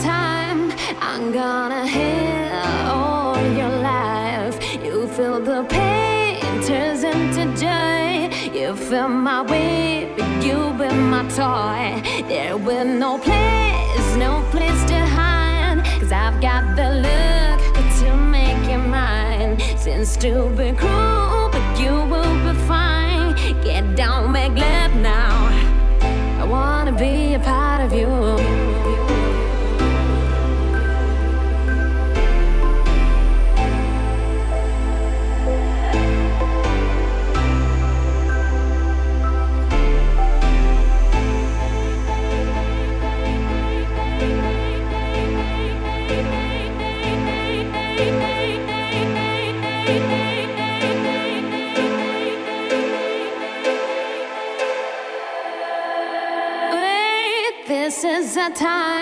time. I'm gonna heal all your life. You feel the pain turns into joy. You feel my way, but you been my toy. There will no place, no place to hide. Cause I've got the look to make you mine. Since to be cruel, but you will be fine. Get down, make love now. I wanna be a part of you. Time, time,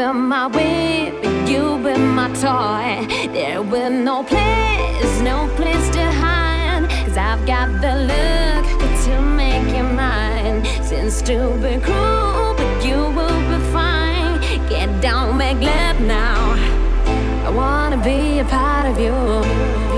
feel my way, but you've been my toy. There will no place, no place to hide. Cause I've got the look to make you mine. Since to be cruel, but you will be fine. Get down, make love now. I wanna be a part of you.